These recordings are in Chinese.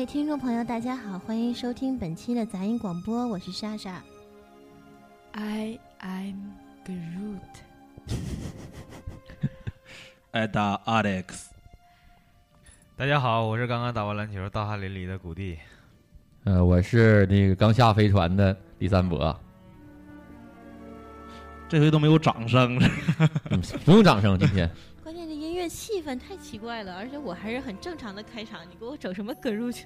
位听众朋友，大家好，欢迎收听本期的杂音广播，我是莎莎。I am Groot。Ada Alex。大家好，我是刚刚打完篮球、大汗淋漓的谷地。呃，我是那个刚下飞船的李三博。这回都没有掌声，嗯、不用掌声，今天。气氛太奇怪了，而且我还是很正常的开场，你给我整什么 Groot？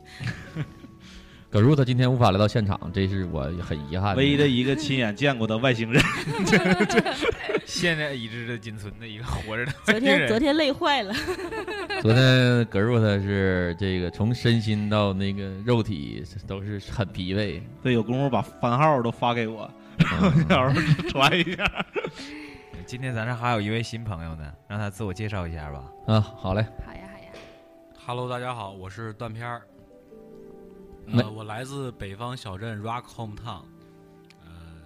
葛如他今天无法来到现场，这是我很遗憾。唯一的一个亲眼见过的外星人，现在已知的仅存的一个活着的昨天昨天累坏了。昨天葛如他是这个从身心到那个肉体都是很疲惫。对，有功夫把番号都发给我，到时候传一下。今天咱这还有一位新朋友呢，让他自我介绍一下吧。啊，好嘞。好呀，好呀。Hello，大家好，我是断片儿。呃，我来自北方小镇 Rock Hometown，呃，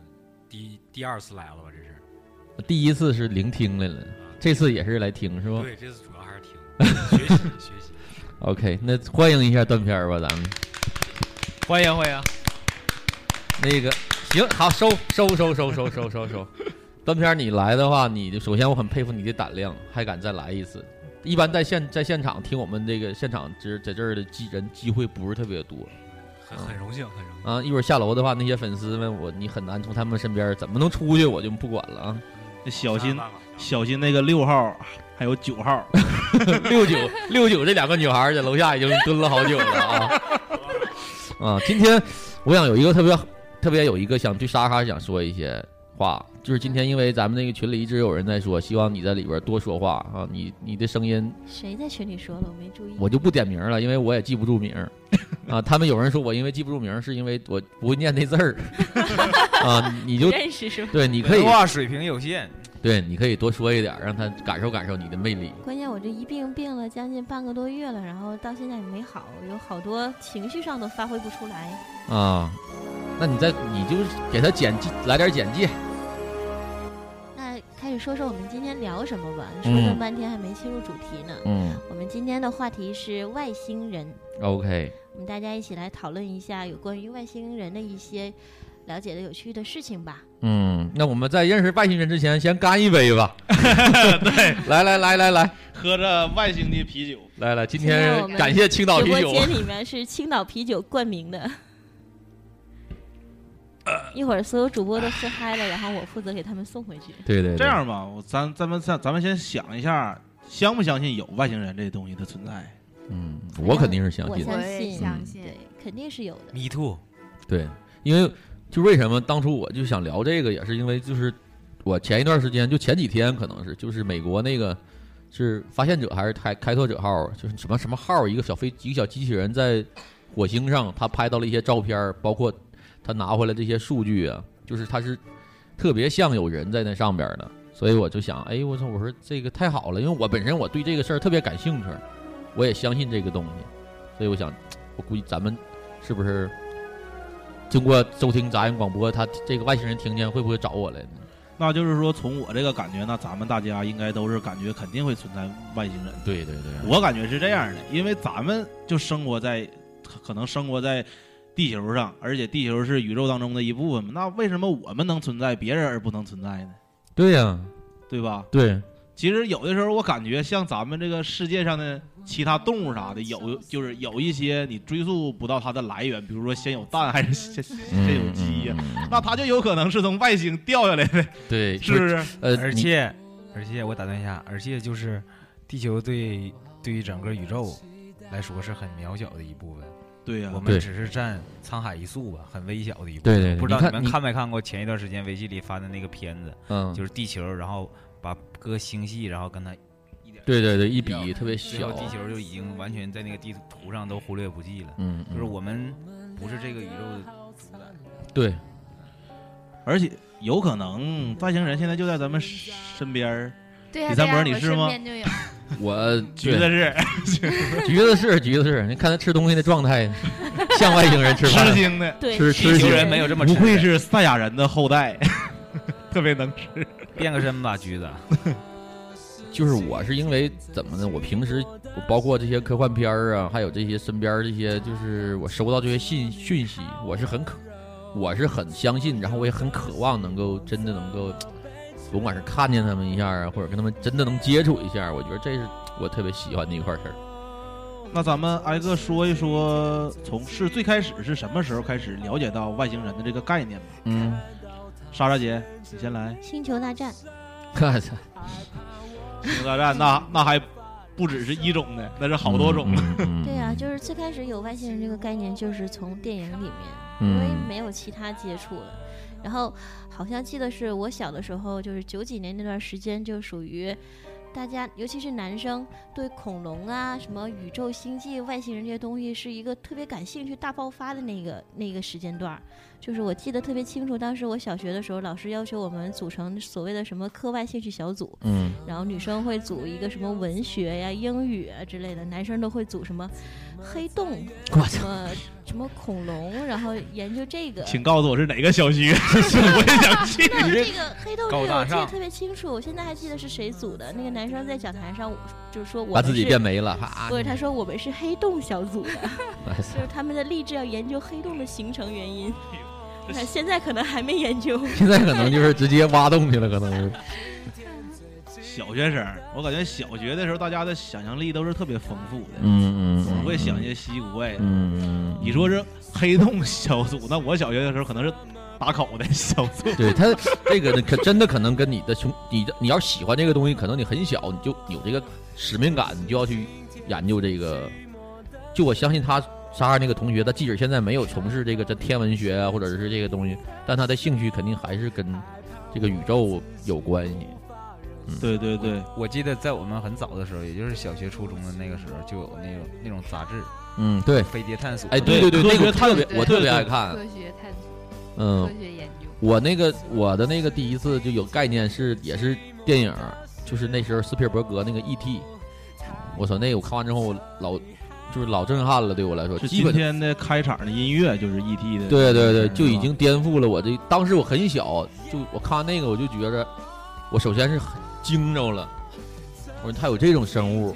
第第二次来了吧？这是第一次是聆听来了，这次也是来听是吧？对，这次主要还是听 学习学习。OK，那欢迎一下断片儿吧，咱们欢迎欢迎。那个行，好收收收收收收收收。断片你来的话，你首先我很佩服你的胆量，还敢再来一次。一般在现在现场听我们这个现场之在这儿的机人机会不是特别多。很很荣幸，很荣幸啊！一会儿下楼的话，那些粉丝们，我你很难从他们身边怎么能出去，我就不管了啊！小心小心那个六号还有九号，六九六九这两个女孩在楼下已经蹲了好久了啊！啊，今天我想有一个特别特别有一个想对莎莎想说一些话，就是今天因为咱们那个群里一直有人在说，希望你在里边多说话啊！你你的声音谁在群里说了？我没注意。我就不点名了，因为我也记不住名 啊。他们有人说我因为记不住名，是因为我不会念那字儿 啊。你就认识是吧？对，你可以文化水平有限。对，你可以多说一点，让他感受感受你的魅力。关键我这一病病了将近半个多月了，然后到现在也没好，有好多情绪上都发挥不出来啊。那你再你就给他简介来点简介。那开始说说我们今天聊什么吧。说这么半天还没切入主题呢。嗯，我们今天的话题是外星人。OK。我们大家一起来讨论一下有关于外星人的一些了解的有趣的事情吧。嗯，那我们在认识外星人之前，先干一杯吧。对，来来来来来，喝着外星的啤酒。来来，今天感谢青岛啤酒。直播间 里面是青岛啤酒冠名的。一会儿所有主播都喝嗨了，然后我负责给他们送回去。对对，这样吧，我咱咱们咱咱们先想一下，相不相信有外星人这东西的存在？嗯，我肯定是相信，我相信，相信，对，肯定是有的。Me too。对，因为就为什么当初我就想聊这个，也是因为就是我前一段时间，就前几天可能是就是美国那个是发现者还是开开拓者号，就是什么什么号，一个小飞一个小机器人在火星上，他拍到了一些照片，包括。他拿回来这些数据啊，就是他是特别像有人在那上边的，所以我就想，哎，我操，我说这个太好了，因为我本身我对这个事儿特别感兴趣，我也相信这个东西，所以我想，我估计咱们是不是经过收听杂音广播，他这个外星人听见会不会找我来呢？那就是说，从我这个感觉，那咱们大家应该都是感觉肯定会存在外星人。对对对，我感觉是这样的，因为咱们就生活在，可能生活在。地球上，而且地球是宇宙当中的一部分嘛，那为什么我们能存在，别人而不能存在呢？对呀、啊，对吧？对。其实有的时候我感觉，像咱们这个世界上的其他动物啥的，有就是有一些你追溯不到它的来源，比如说先有蛋还是先先有鸡呀、啊，那它就有可能是从外星掉下来的。对，是不是？呃，而且而且我打断一下，而且就是地球对对于整个宇宙来说是很渺小的一部分。对呀、啊，我们只是占沧海一粟吧，很微小的一部分。对对,对，不知道你们看没看过前一段时间微信里发的那个片子？嗯，就是地球，然后把各星系，然后跟它对对对，一比特别小，地球就已经完全在那个地图上都忽略不计了。嗯，就是我们不是这个宇宙的主宰。对，而且有可能外星人现在就在咱们身边儿。对呀、李三博，对呀你是吗我身？边就有我橘子是，橘子是橘子是，你看他吃东西的状态，像外星人吃饭吃惊的，吃吃球人没有这么吃不愧是赛亚人的后代，特别能吃。变个身吧，橘子。就是我是因为怎么呢？我平时我包括这些科幻片儿啊，还有这些身边这些，就是我收到这些信讯息，我是很渴，我是很相信，然后我也很渴望能够真的能够，甭管是看见他们一下啊，或者跟他们真的能接触一下，我觉得这是我特别喜欢的一块事儿。那咱们挨个说一说，从是最开始是什么时候开始了解到外星人的这个概念吧？嗯，莎莎姐，你先来。星球大战，我操，星球大战那那还不只是一种的，那是好多种。嗯 对啊，就是最开始有外星人这个概念，就是从电影里面，嗯因为没有其他接触了。然后好像记得是我小的时候，就是九几年那段时间，就属于大家，尤其是男生，对恐龙啊、什么宇宙、星际、外星人这些东西是一个特别感兴趣、大爆发的那个那个时间段儿。就是我记得特别清楚，当时我小学的时候，老师要求我们组成所谓的什么课外兴趣小组，嗯然后女生会组一个什么文学呀、英语啊之类的，男生都会组什么黑洞，我什么什么恐龙，然后研究这个。请告诉我是哪个小区，我也想 去。那这个黑洞这个我记得特别清楚，我现在还记得是谁组的。那个男生在讲台上，就是说我把自己们是变没了哈不是，他说我们是黑洞小组的，哎就是他们的励志要研究黑洞的形成原因。看现在可能还没研究，现在可能就是直接挖洞去了，可能是。小学生，我感觉小学的时候大家的想象力都是特别丰富的，嗯嗯总会想一些稀奇古怪的。嗯，你说是黑洞小组，那我小学的时候可能是打口的小组。对他这个呢，可真的可能跟你的兄，你的你要喜欢这个东西，可能你很小你就有这个使命感，你就要去研究这个。就我相信他莎莎那个同学，他即使现在没有从事这个这天文学啊，或者是这个东西，但他的兴趣肯定还是跟这个宇宙有关系。对对对，我记得在我们很早的时候，也就是小学、初中的那个时候，就有那种那种杂志，嗯，对，飞碟探索。哎，对对对，那个特别，我特别爱看。科学探索，嗯，科学研究。我那个我的那个第一次就有概念是也是电影，就是那时候斯皮尔伯格那个 E.T.，我操，那个我看完之后我老就是老震撼了，对我来说，是基本今天的开场的音乐就是 E.T. 的。对对对，就已经颠覆了我这。当时我很小，就我看完那个我就觉着，我首先是很惊着了，我说他有这种生物。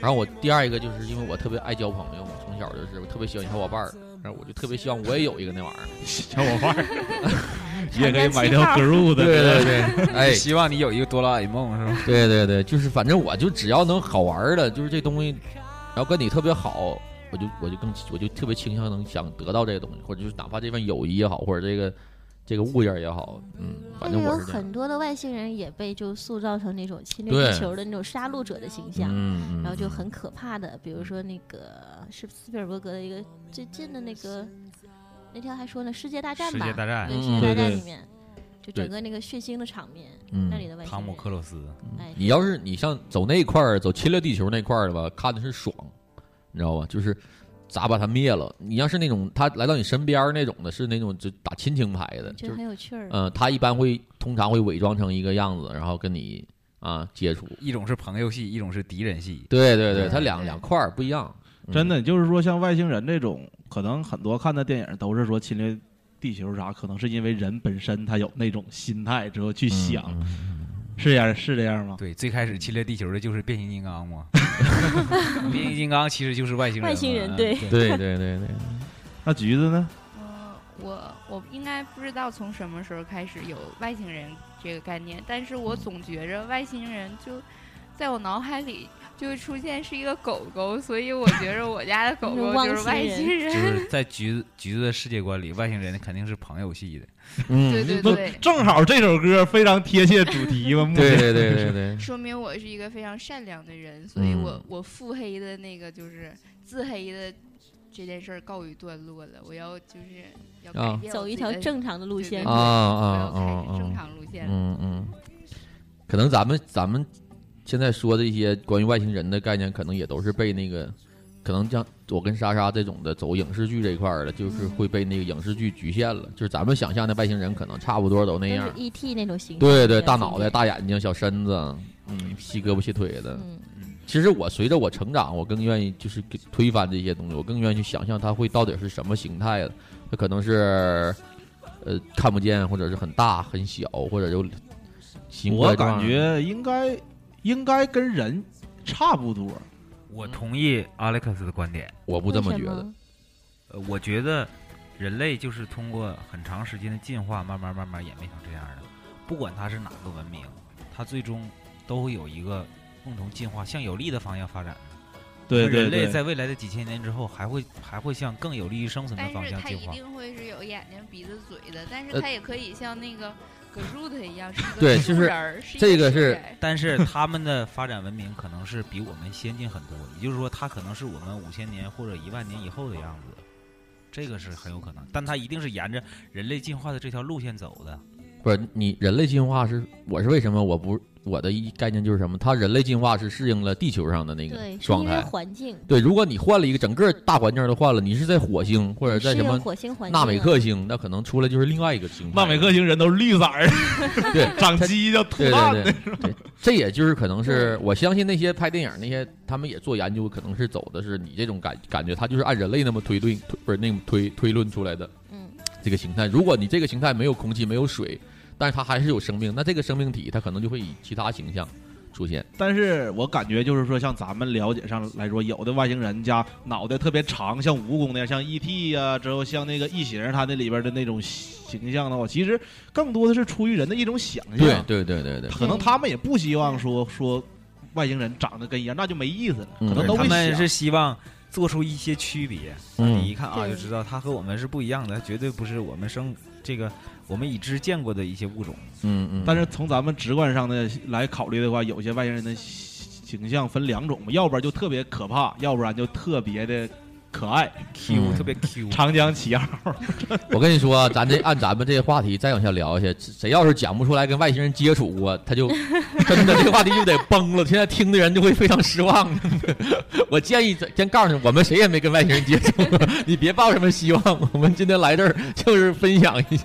然后我第二一个就是因为我特别爱交朋友嘛，从小就是我特别喜欢小伙伴儿，然后我就特别希望我也有一个那玩意儿，小伙伴儿，也可以买条 Groot 的。对对对，哎，希望你有一个哆啦 A 梦是吧？对对对，就是反正我就只要能好玩儿的，就是这东西，然后跟你特别好，我就我就更我就特别倾向能想得到这个东西，或者就是哪怕这份友谊也好，或者这个这个物件也好，嗯，反正但是有是这样。很多的外星人也被就塑造成那种侵略对。地球的那种杀戮者的形象，嗯嗯然后就很可怕的，比如说那个是斯皮尔伯格的一个最近的那个，那天还说呢，《世界大战》吧，世界大战。对，嗯世界大对对。战里面，就整个那个血腥的场面，嗯那里的外星汤姆克鲁斯，哎，你要是你像走那块儿，走侵略地球那块儿的吧，看的是爽，你知道吧？就是咋把他灭了。你要是那种他来到你身边儿那种的，是那种就打亲情牌的，就是很有趣儿。嗯、他一般会通常会伪装成一个样子，然后跟你啊接触。一种是朋友戏，一种是敌人戏。对对对，他两两块儿不一样。嗯真的就是说，像外星人这种，可能很多看的电影都是说侵略地球啥，可能是因为人本身他有那种心态之后去想，是这样是这样吗？对，最开始侵略地球的就是变形金刚嘛，变形金刚其实就是外星人。外星人嗯对对对对对。那橘子呢？嗯，我我应该不知道从什么时候开始有外星人这个概念，但是我总觉着外星人就在我脑海里就会出现是一个狗狗，所以我觉着我家的狗狗就是外星人。就是在橘子橘子的世界观里，外星人肯定是朋友系的。嗯对对对正好这首歌非常贴切主题 嘛。对对对对对说明我是一个非常善良的人，所以我、嗯我腹黑的那个就是自黑的这件事儿告一段落了。我要就是要改啊变我走一条正常的路线啊啊我要开啊正常路线。嗯嗯，可能咱们咱们现在说的一些关于外星人的概念，可能也都是被那个，可能像我跟莎莎这种的走影视剧这一块儿的，就是会被那个影视剧局限了。就是咱们想象的外星人，可能差不多都那样。E.T. 那种形象。对对，大脑袋、大眼睛、小身子，嗯，细胳膊细腿的。嗯其实我随着我成长，我更愿意就是给推翻这些东西，我更愿意去想象它会到底是什么形态的。它可能是呃看不见，或者是很大很小，或者有我感觉应该应该跟人差不多。我同意阿历克斯的观点，我不这么觉得。呃，我觉得人类就是通过很长时间的进化，慢慢慢慢演变成这样的。不管它是哪个文明，它最终都会有一个共同进化，向有利的方向发展的。对对人类在未来的几千年之后，还会还会向更有利于生存的方但是它向进化。一定会是有眼睛、鼻子、嘴的，但是呃它也可以像那个 Groot 一样，是一个对，就是树人儿，是一这个是树人儿但是他们的发展文明可能是比我们先进很多，也就是说，它可能是我们五千年或者一万年以后的样子，这个是很有可能。但它一定是沿着人类进化的这条路线走的。不是你人类进化是我是为什么我不我的一概念就是什么？它人类进化是适应了地球上的那个状态。环境。对，如果你换了一个整个大环境都换了，你是在火星或者在什么火星环纳美啊克星，那可能出来就是另外一个星态。纳美克星人都是绿色儿，对，长犄角吐对汗对对对，这也就是可能是我相信那些拍电影那些他们也做研究，可能是走的是你这种感感觉，他就是按人类那么推论推不是那么推推论出来的。嗯，这个形态，如果你这个形态没有空气没有水，但是它还是有生命，那这个生命体它可能就会以其他形象出现。但是我感觉就是说，像咱们了解上来说，有的外星人家脑袋特别长，像蜈蚣那样，像 E.T. 呀、之后像那个异形，它那里边的那种形象的话，其实更多的是出于人的一种想象。对对对对对，可能他们也不希望说说外星人长得跟一样，那就没意思了。嗯可能他们是希望做出一些区别，嗯你一看啊就知道他和我们是不一样的，他绝对不是我们生这个我们已知见过的一些物种。嗯嗯。但是从咱们直观上的来考虑的话，有些外星人的形象分两种嘛，要不然就特别可怕，要不然就特别的可爱 Q 嗯特别 Q，长江七号。我跟你说啊，咱这按咱们这个话题再往下聊下去，谁要是讲不出来跟外星人接触过，他就真的这个话题就得崩了。现在听的人就会非常失望。我建议先告诉你，我们谁也没跟外星人接触过，你别抱什么希望。我们今天来这儿就是分享一下，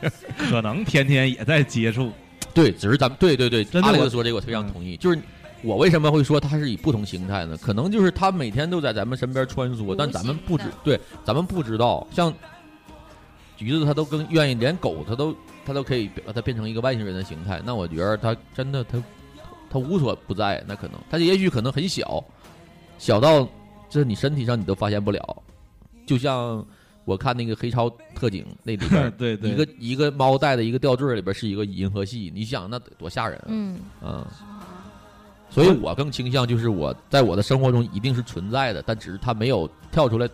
可能天天也在接触。对，只是咱们对对对，真的说这个我非常同意，就是。我为什么会说它是以不同形态呢？可能就是它每天都在咱们身边穿梭，但咱们不知对，咱们不知道。像橘子，它都更愿意，连狗它都它都可以把它变成一个外星人的形态。那我觉得它真的它它无所不在。那可能它也许可能很小，小到这你身体上你都发现不了。就像我看那个黑超特警那里边 对对一个一个猫带的一个吊坠里边是一个银河系，你想那得多吓人啊！嗯嗯，所以我更倾向就是我在我的生活中一定是存在的，但只是它没有跳出来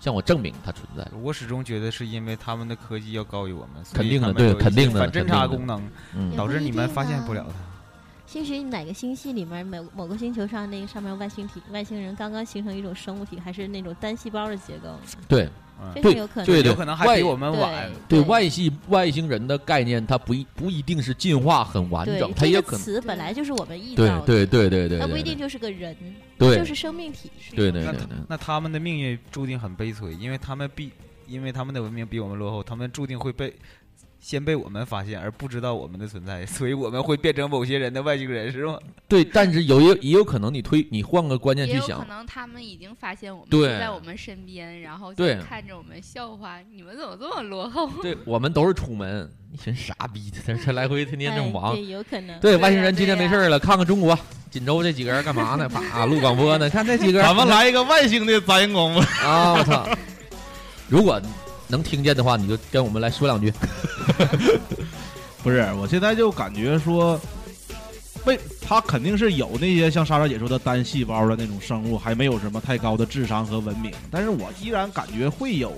向我证明它存在。我始终觉得是因为他们的科技要高于我们，肯定的对肯定的反侦查功能嗯导致你们发现不了它。兴许哪个星系里面某某个星球上那个上面外星体外星人刚刚形成一种生物体，还是那种单细胞的结构？对，对非常有可能，对对，有可能还比我们对晚对外系外星人的概念，它不一不一定是进化很完整，它也可能个词本来就是我们臆对造的，对对对对，对它不一定就是个人，对就是生命体。对对对对。那他们的命运注定很悲催，因为他们必因为他们的文明比我们落后，他们注定会被先被我们发现，而不知道我们的存在，所以我们会变成某些人的外星人，是吗？对，但是有也也有可能你推你换个观念去想可，能他们已经发现我们对就在我们身边，然后看着我们笑话，你们怎么这么落后？对我们都是楚门，一群傻逼他这来回天天这么忙。有可能。对，外星人今天没事儿了，看看中国锦州这几个人干嘛呢？啪，录广播呢，看这几个人。咱们来一个外星的杂音广播。啊！我操！如果能听见的话，你就跟我们来说两句。不是，我现在就感觉说，为他肯定是有那些像莎莎姐说的单细胞的那种生物，还没有什么太高的智商和文明，但是我依然感觉会有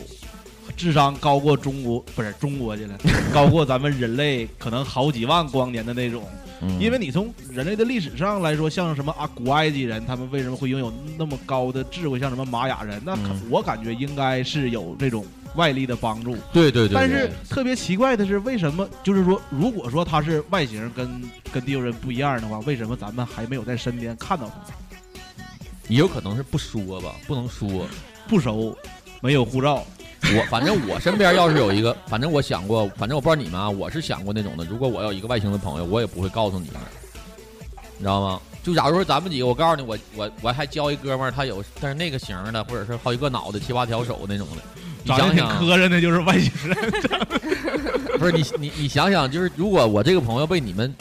智商高过中国，不是中国去了，高过咱们人类可能好几万光年的那种。嗯因为你从人类的历史上来说，像什么啊古埃及人，他们为什么会拥有那么高的智慧？像什么玛雅人，那嗯我感觉应该是有这种外力的帮助。对对对但是对对特别奇怪的是，为什么就是说，如果说他是外形跟跟地球人不一样的话，为什么咱们还没有在身边看到他？也有可能是不说吧，不能说，不熟，没有护照。我反正我身边要是有一个，反正我想过，反正我不知道你们啊，我是想过那种的。如果我有一个外星的朋友，我也不会告诉你们，你知道吗？就假如说咱们几个，我告诉你，我我我还交一哥们儿，他有但是那个型儿的，或者是好几个脑袋、七八条手那种的，你长得挺想想，磕碜的，就是外星人。不是你你你想想，就是如果我这个朋友被你们，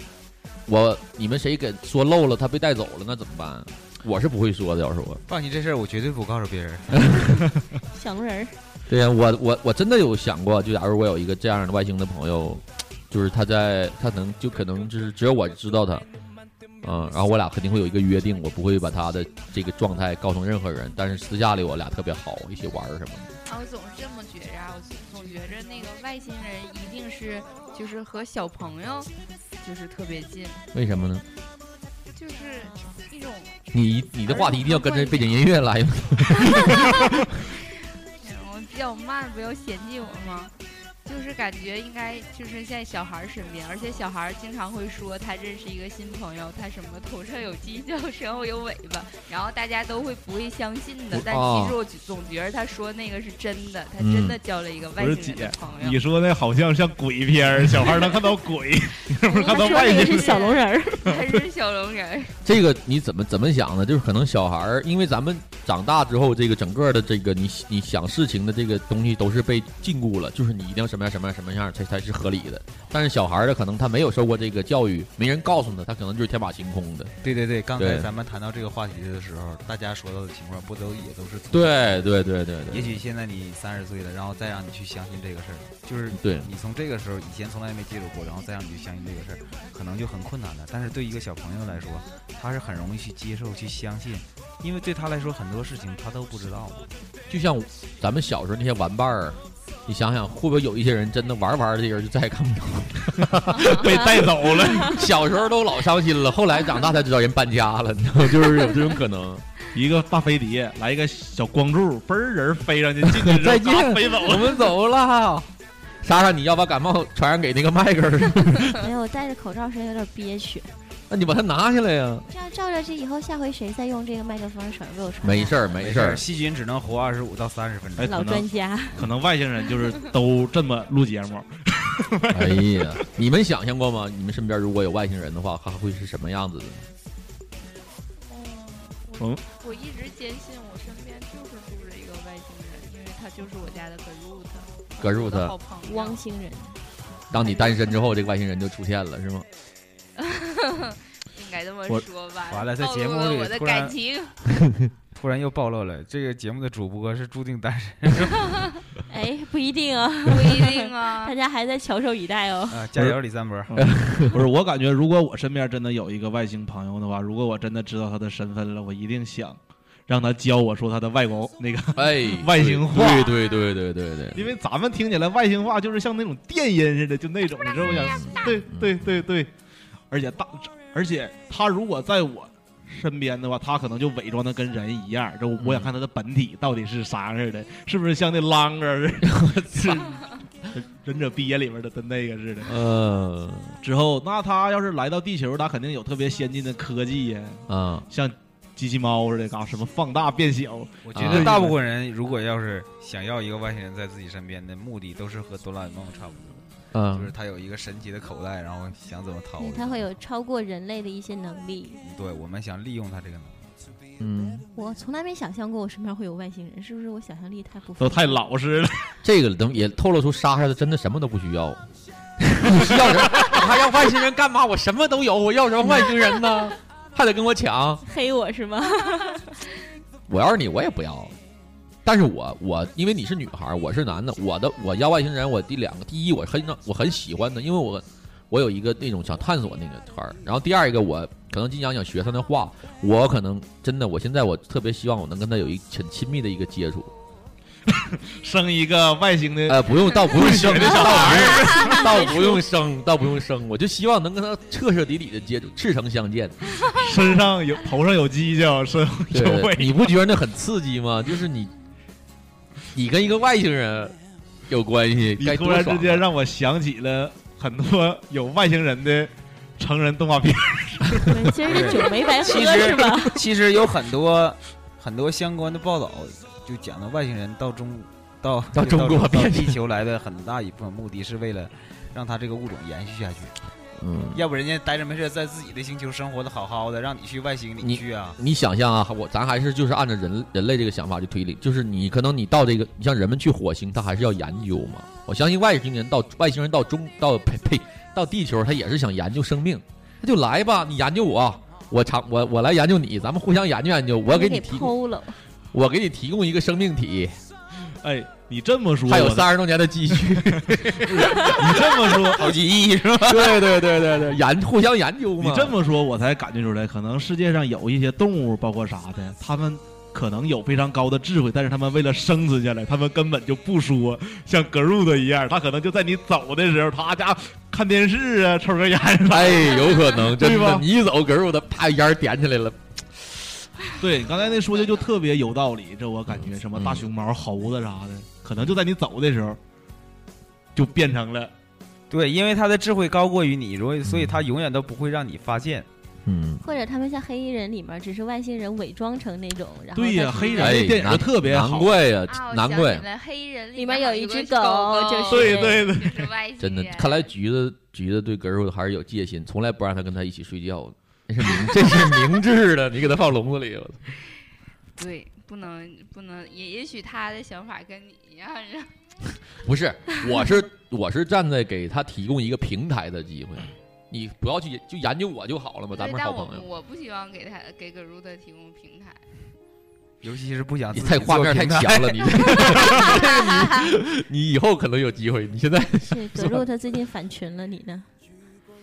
我你们谁给说漏了，他被带走了，那怎么办？我是不会说的，要是我。放心，这事儿我绝对不告诉别人。小龙人儿，对呀、我我我真的有想过，就假如我有一个这样的外星的朋友，就是他在他能就可能就是只有我知道他，嗯，然后我俩肯定会有一个约定，我不会把他的这个状态告诉任何人，但是私下里我俩特别好，一起玩儿什么的。啊，我总是这么觉着啊，我总觉着那个外星人一定是就是和小朋友就是特别近，为什么呢？就是一种你你的话题一定要跟着背景音乐来吗？嗯我比较慢，不要嫌弃我吗？就是感觉应该就是在小孩儿身边，而且小孩儿经常会说他认识一个新朋友，他什么头上有犄角，身后有尾巴，然后大家都会不会相信的，但哦其实我总觉得他说那个是真的，他真的交了一个外星人的朋，友。你说那好像像鬼片儿，小孩能看到鬼，你 是不是看到外星人？小龙人儿，他是小龙人儿。这个你怎么怎么想呢？就是可能小孩儿，因为咱们长大之后，这个整个的这个你你想事情的这个东西都是被禁锢了，就是你一定要什么样什么样什么样才才是合理的。但是小孩儿的可能他没有受过这个教育，没人告诉他，他可能就是天马行空的。对对对，刚才咱们谈到这个话题的时候，大家说到的情况不都也都是对对对对对也许现在你三十岁了，然后再让你去相信这个事儿，就是对你从这个时候以前从来没接触过，然后再让你去相信这个事儿，可能就很困难的。但是对一个小朋友来说，他是很容易去接受、去相信，因为对他来说很多事情他都不知道嘛。就像咱们小时候那些玩伴儿，你想想会不会有一些人真的玩玩的人就再也看不着，被带走了。小时候都老伤心了，后来长大才知道人搬家了，你知道吗？就是有这种可能。一个大飞碟来一个小光柱，嘣儿人飞上去，进去再见飞走了。我们走了。莎莎，你要把感冒传染给那个麦克儿，没有，我戴着口罩声音有点憋屈。那你把它拿下来呀。这样照着这以后，下回谁再用这个麦克风，省得被我传。没事儿，没事儿。细菌只能活二十五到三十分钟。哎，老可能专家可能外星人就是都这么录节目。哎呀，你们想象过吗？你们身边如果有外星人的话，他会是什么样子的？嗯，我一直坚信我身边就是住着一个外星人，因为他就是我家的 Groot。格入我的他好朋友汪星人，当你单身之后，这个外星人就出现了，是吗？我说吧。完了，在节目里我的里突然感情。突然又暴露了，这个节目的主播是注定单身？哎，不一定啊，不一定啊 大家还在翘首以待哦。啊，加油，李三波！不是，我感觉如果我身边真的有一个外星朋友的话，如果我真的知道他的身份了，我一定想让他教我说他的外国那个哎，外星话。对对对对对对。因为咱们听起来外星话就是像那种电音似的，就那种，你知道吗？对对对对，而且大，而且他如果在我身边的话，他可能就伪装的跟人一样，就我想看他的本体到底是啥样似的，是不是像那啷个 是 忍者毕业里面的的那个似的？嗯，之后那他要是来到地球，他肯定有特别先进的科技呀，啊，像机器猫似的，搞什么放大变小。我觉得大部分人如果要是想要一个外星人在自己身边的目的，都是和哆啦 A 梦差不多。嗯就是他有一个神奇的口袋，然后想怎么掏对，。他会有超过人类的一些能力。对我们想利用他这个能力。嗯，我从来没想象过我身边会有外星人，是不是我想象力太不都太老实了。这个等也透露出莎莎的真的什么都不需要。你需要什么？我还要外星人干嘛？我什么都有，我要什么外星人呢？还得跟我抢？黑我是吗？我要是你，我也不要。但是我我因为你是女孩，我是男的，我的我要外星人，我第两个，第一我很我很喜欢的，因为我我有一个那种想探索那个团儿。然后第二一个，我可能经常想学他的话，我可能真的，我现在我特别希望我能跟他有一很亲密的一个接触。生一个外星的呃，不用，倒不用生，倒不用，倒不用生，倒不用生，我就希望能跟他彻彻底底的接触，赤诚相见。身上有头上有犄角，身后有对，尾。你不觉得那很刺激吗？就是你，你跟一个外星人有关系，你该突然之间多爽啊！让我想起了很多有外星人的成人动画片。对今儿这酒没白喝其实是吧？其实有很多很多相关的报道，就讲到外星人到中到到中国到变地球来的很大一部分目的是为了让他这个物种延续下去。嗯，要不人家待着没事，在自己的星球生活的好好的，让你去外星你去啊？你想象啊，我咱还是就是按照人人类这个想法去推理，就是你可能你到这个，你像人们去火星，他还是要研究嘛。我相信外星人到外星人到中到呸呸到地球，他也是想研究生命，那就来吧，你研究我，我尝我我来研究你，咱们互相研究研究，我给你提供。我给你提供一个生命体，哎，你这么说，还有我三十多年的积蓄，你这么说，好几亿是吧？对对对对对，研互相研究嘛。你这么说，我才感觉出来，可能世界上有一些动物，包括啥的，他们可能有非常高的智慧，但是他们为了生存下来，他们根本就不说，像格鲁的一样，他可能就在你走的时候，他家看电视啊，抽根烟啥的。哎，有可能真的对吧，你一走，格鲁的啪烟点起来了。对，刚才那说的就特别有道理，这我感觉什么嗯大熊猫、猴子啥的，可能就在你走的时候，就变成了。对，因为他的智慧高过于你，所以所以他永远都不会让你发现。嗯，或者他们像黑衣人里面，只是外星人伪装成那种，然后对呀黑人那电影难特别好难怪呀啊，难怪黑衣人里面有一只狗狗就是对对对就是外星真的，看来橘子橘子对格瑞还是有戒心，从来不让他跟他一起睡觉。这是明这是明智的，你给他放笼子里。了对，不能不能，也也许他的想法跟你一样，然后 不是，我是我是站在给他提供一个平台的机会，你不要去就研究我就好了嘛，咱，们好朋友。我不希望给他给葛如的提供平台。尤其是不想你自己太画面太平台强了，你 你你以后可能有机会，你现在是葛路他最近反群了，你呢？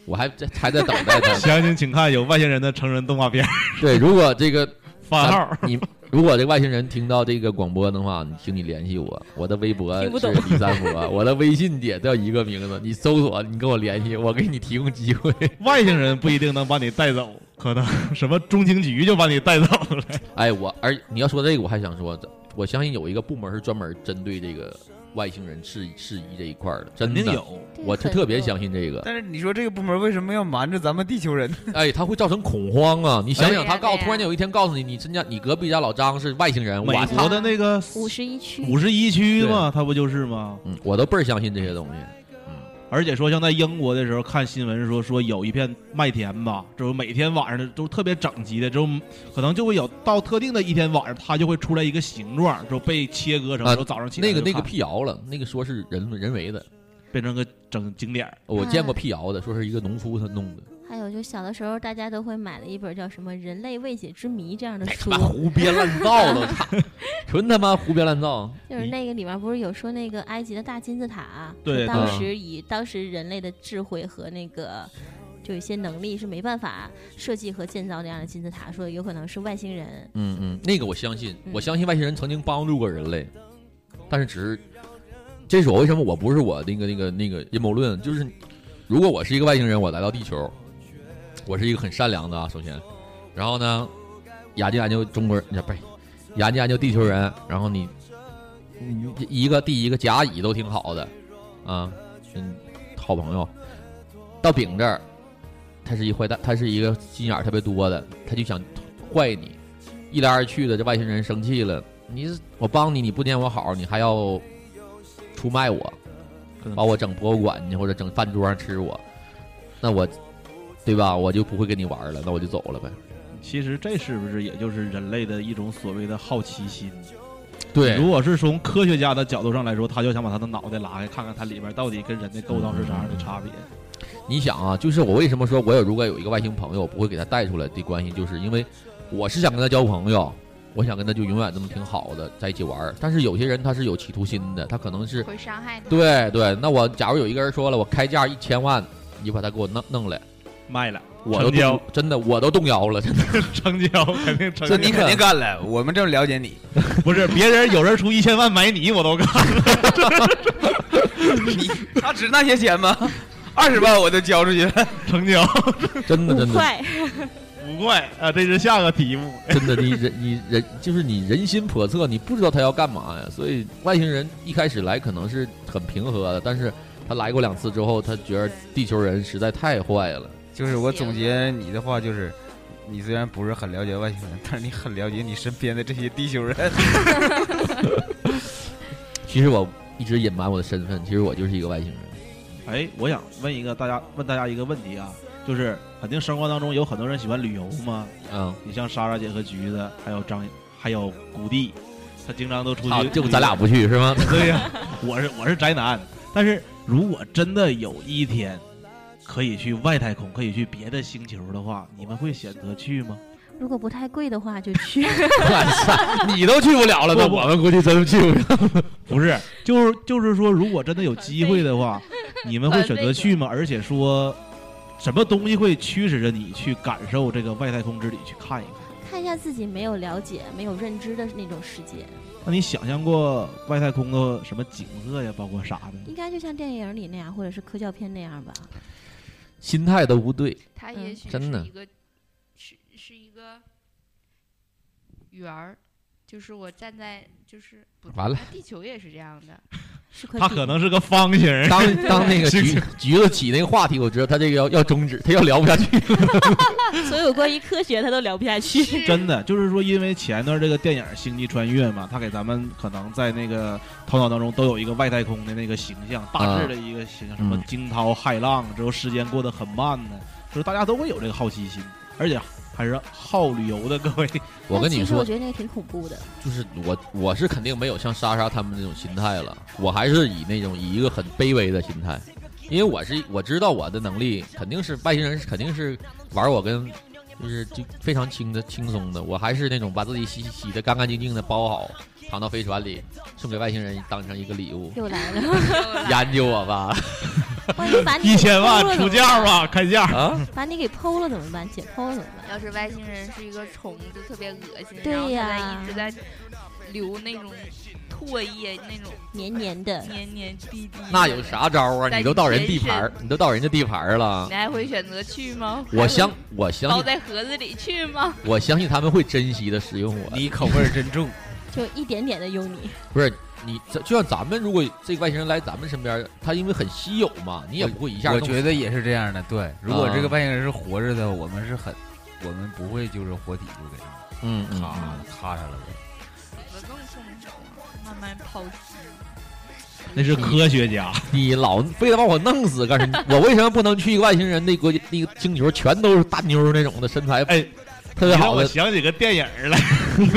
我还在还在等待他。详情请看有外星人的成人动画片。对，如果这个番号你如果这个外星人听到这个广播的话，你请你联系我，我的微博是李三博，我的微信也叫一个名字，你搜索，你跟我联系，我给你提供机会。外星人不一定能把你带走，可能什么中情局就把你带走了。哎，我而你要说这个，我还想说，我相信有一个部门是专门针对这个外星人事事宜这一块儿的，真的有我是特别相信这个。但是你说这个部门为什么要瞒着咱们地球人？哎，它会造成恐慌啊！你想想，他告对呀突然间有一天告诉你，你真家你隔壁家老张是外星人，美我国的那个五十一区，五十一区嘛，他不就是吗？嗯，我都倍儿相信这些东西。而且说，像在英国的时候看新闻说，说有一片麦田吧，就是每天晚上的都特别整齐的，之后可能就会有到特定的一天晚上，它就会出来一个形状，就被切割成，啊之后早上起来那个那个辟谣了，那个说是人人为的，变成个整景点。我见过辟谣的，说是一个农夫他弄的，还有就小的时候，大家都会买了一本叫什么《人类未解之谜》这样的书妈，胡编乱造的，纯他妈胡编乱造。就是那个里面不是有说那个埃及的大金字塔，对当时以当时人类的智慧和那个就有一些能力是没办法设计和建造那样的金字塔，说有可能是外星人。嗯嗯，那个我相信，嗯我相信外星人曾经帮助过人类，但是只是，这是我为什么我不是我那个那个那个阴谋论，就是如果我是一个外星人，我来到地球，我是一个很善良的啊，首先，然后呢，研究研究中国人，不是研究研究地球人，然后你，你一个第一个甲乙都挺好的，啊，嗯，好朋友，到丙这儿，他是一坏蛋，他是一个心眼儿特别多的，他就想坏你，一来二去的，这外星人生气了，你我帮你，你不念我好，你还要出卖我，把我整博物馆去或者整饭桌上吃我，那我，对吧？我就不会跟你玩了，那我就走了呗。其实这是不是也就是人类的一种所谓的好奇心？对如果是从科学家的角度上来说，他就想把他的脑袋拉开，看看它里边到底跟人的构造是啥样的差别。你想啊，就是我为什么说我有如果有一个外星朋友，我不会给他带出来的关系，就是因为我是想跟他交朋友，我想跟他就永远这么挺好的在一起玩。但是有些人他是有企图心的，他可能是会伤害他。对对。那我假如有一个人说了，我开价一千万，你把他给我弄弄来，卖了，我都成交动真的我都动摇了，真的。成交，肯定成交。这你肯定干了，我们这么了解你。不是别人有人出一千万买你，我都干了。你他值那些钱吗？二十万我就交出去了，成交，真的真的。五不快啊！这是下个题目。真的，你人你人就是你人心叵测，你不知道他要干嘛呀。所以外星人一开始来可能是很平和的，但是他来过两次之后，他觉得地球人实在太坏了。就是我总结你的话就是。你虽然不是很了解外星人，但是你很了解你身边的这些地球人。其实我一直隐瞒我的身份，其实我就是一个外星人。哎，我想问一个大家问大家一个问题啊，就是肯定生活当中有很多人喜欢旅游嘛，嗯，你像莎莎姐和橘子，还有张，还有谷地，他经常都出去，就咱俩不去是吗？对呀，我是我是宅男，但是如果真的有一天。可以去外太空，可以去别的星球的话，你们会选择去吗？如果不太贵的话，就去。你都去不了了，那我们估计真去不了。不是，就是就是说，如果真的有机会的话，你们会选择去吗？而且说，什么东西会驱使着你去感受这个外太空之旅，去看一看，看一下自己没有了解、没有认知的那种世界。那你想象过外太空的什么景色呀？包括啥的？应该就像电影里那样，或者是科教片那样吧。心态都不对，他也许真的。是一个是是一个圆儿，就是我站在就是不完了，地球也是这样的，是它可能是个方形。当当那个 橘橘子起那个话题，我觉得他这个要要终止，他要聊不下去。所有关于科学他都聊不下去。真的就是说，因为前段这个电影《星际穿越》嘛，他给咱们可能在那个头脑当中都有一个外太空的那个形象，大致的一个形象，什么惊涛骇浪，之后时间过得很慢呢，就是大家都会有这个好奇心，而且还是好旅游的各位。我跟你说，我觉得那个挺恐怖的。就是我我是肯定没有像莎莎他们那种心态了，我还是以那种以一个很卑微的心态，因为我是我知道我的能力肯定是外星人肯定是玩我跟。就是就非常轻的轻松的，我还是那种把自己洗洗的干干净净的包好，躺到飞船里，送给外星人当成一个礼物。又来了，研究我吧。一把你一千万出价吧，开价啊！把你给剖了怎么办？解剖了怎么办？要是外星人是一个虫子，特别恶心，对呀，一直在流那种。唾液那种黏黏的，黏黏滴滴。那有啥招啊？你都到人地盘你都到人家地盘了。你还会选择去吗？我相我相信。包在盒子里去吗？我相信他们会珍惜的使用我。你口味真重，就一点点的用你。不是你，就像咱们，如果这个外星人来咱们身边，他因为很稀有嘛，你也不会一下。我觉得也是这样的。对，如果这个外星人是活着的，我们是很，我们不会就是活体就给他，嗯咔咔上了。慢慢抛尸，那是科学家。你老非得把我弄死干什么？我为什么不能去一个外星人那国那个星球，全都是大妞那种的身材？哎，特别好的。我想起个电影来，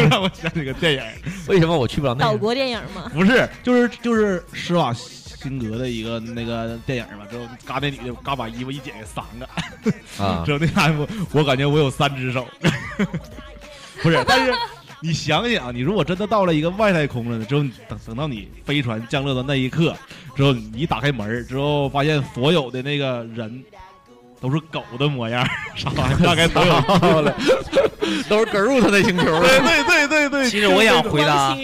让我想起个电影。为什么我去不了那？岛国电影吗？不是，就是就是施瓦辛格的一个那个电影嘛。之后，嘎那女的嘎把衣服一剪给三个啊。之后那家伙，我感觉我有三只手。不是，但是。你想想，你如果真的到了一个外太空了之后，等等到你飞船降落的那一刻之后，你打开门之后，发现所有的那个人都是狗的模样，啥玩意儿？大概所有了，都是格鲁特的星球。对对对对对。其实我想回答，